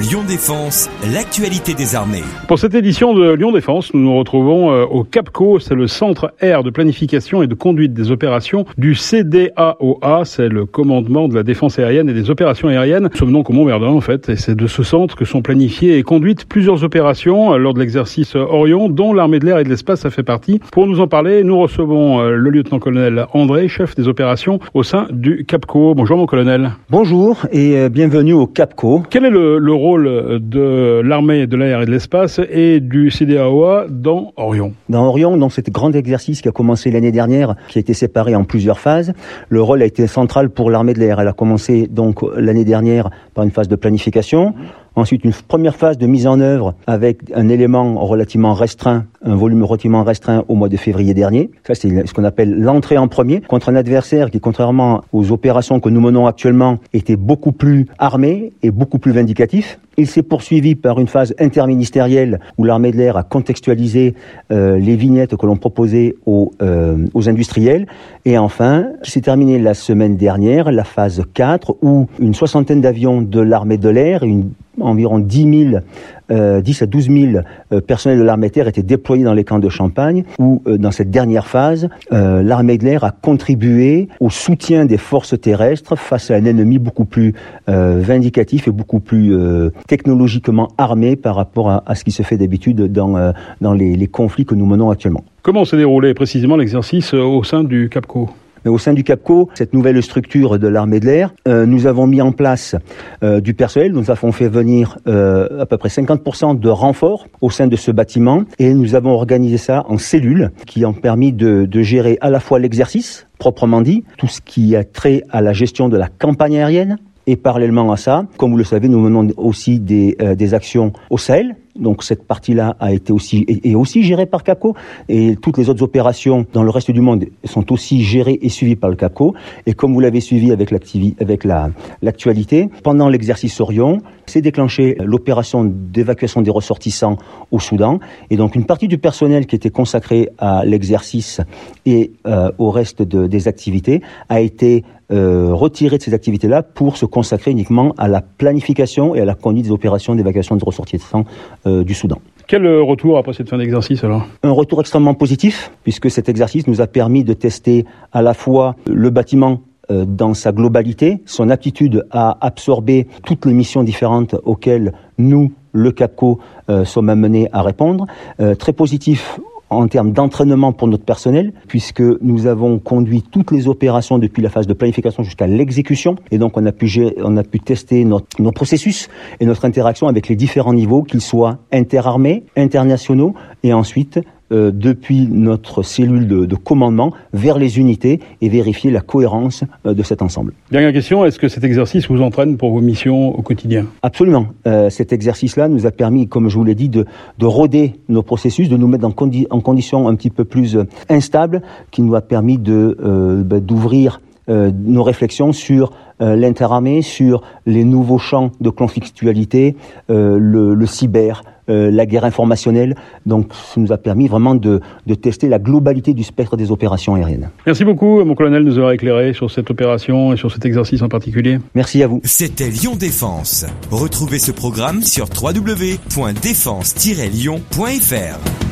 Lyon Défense, l'actualité des armées. Pour cette édition de Lyon Défense, nous nous retrouvons euh, au CAPCO, c'est le Centre Air de planification et de conduite des opérations du CDAOA, c'est le commandement de la défense aérienne et des opérations aériennes. Nous sommes donc au Mont-Verdun en fait, et c'est de ce centre que sont planifiées et conduites plusieurs opérations euh, lors de l'exercice Orion, dont l'armée de l'air et de l'espace a fait partie. Pour nous en parler, nous recevons euh, le lieutenant-colonel André, chef des opérations au sein du CAPCO. Bonjour mon colonel. Bonjour et bienvenue au CAPCO. Quel est le, le rôle de l'armée de l'air et de l'espace et du CDAOA dans Orion. Dans Orion, dans cet grand exercice qui a commencé l'année dernière, qui a été séparé en plusieurs phases, le rôle a été central pour l'armée de l'air. Elle a commencé donc l'année dernière par une phase de planification. Ensuite, une première phase de mise en œuvre avec un élément relativement restreint, un volume relativement restreint au mois de février dernier. Ça, c'est ce qu'on appelle l'entrée en premier contre un adversaire qui, contrairement aux opérations que nous menons actuellement, était beaucoup plus armé et beaucoup plus vindicatif. Il s'est poursuivi par une phase interministérielle où l'armée de l'air a contextualisé euh, les vignettes que l'on proposait aux, euh, aux industriels. Et enfin, s'est terminé la semaine dernière la phase 4 où une soixantaine d'avions de l'armée de l'air, une environ 10 000, euh, 10 à 12 000 euh, personnels de l'armée de terre étaient déployés dans les camps de Champagne, où euh, dans cette dernière phase, l'armée de l'air a contribué au soutien des forces terrestres face à un ennemi beaucoup plus vindicatif et beaucoup plus technologiquement armé par rapport à, à, ce qui se fait d'habitude dans, dans les, les conflits que nous menons actuellement. Comment s'est déroulé précisément l'exercice au sein du CAPCO mais au sein du CAPCO, cette nouvelle structure de l'armée de l'air, euh, nous avons mis en place euh, du personnel. Nous avons fait venir euh, à peu près 50% de renforts au sein de ce bâtiment. Et nous avons organisé ça en cellules qui ont permis de, gérer à la fois l'exercice proprement dit, tout ce qui a trait à la gestion de la campagne aérienne, et parallèlement à ça, comme vous le savez, nous menons aussi des, des actions au Sahel, donc cette partie-là a été aussi est, aussi gérée par CAPCO et toutes les autres opérations dans le reste du monde sont aussi gérées et suivies par le CAPCO. Et comme vous l'avez suivi avec avec la l'actualité, pendant l'exercice Orion, s'est déclenché l'opération d'évacuation des ressortissants au Soudan. Et donc une partie du personnel qui était consacré à l'exercice et euh, au reste de, des activités a été euh, retiré de ces activités-là pour se consacrer uniquement à la planification et à la conduite des opérations d'évacuation des ressortissants euh, du Soudan. Quel retour après cette fin d'exercice alors? Un retour extrêmement positif, puisque cet exercice nous a permis de tester à la fois le bâtiment euh, dans sa globalité, son aptitude à absorber toutes les missions différentes auxquelles nous, le CAPCO, euh, sommes amenés à répondre. Euh, très positif en termes d'entraînement pour notre personnel, puisque nous avons conduit toutes les opérations depuis la phase de planification jusqu'à l'exécution, et donc on a pu, on a pu tester notre, nos processus et notre interaction avec les différents niveaux, qu'ils soient interarmés, internationaux, et ensuite euh, depuis notre cellule de, de, commandement vers les unités et vérifier la cohérence euh, de cet ensemble. Dernière question, est-ce que cet exercice vous entraîne pour vos missions au quotidien? Absolument. Euh, cet exercice-là nous a permis, comme je vous l'ai dit, de, de roder nos processus, de nous mettre en, condi en conditions un petit peu plus euh, instables, qui nous a permis de euh, bah, d'ouvrir nos réflexions sur l'interarmée, sur les nouveaux champs de conflictualité, le, le cyber, euh, la guerre informationnelle. Donc, ça nous a permis vraiment de, de, tester la globalité du spectre des opérations aériennes. Merci beaucoup, mon colonel, de nous avoir éclairé sur cette opération et sur cet exercice en particulier. Merci à vous. C'était Lyon Défense. Retrouvez ce programme sur www.défense-lyon.fr.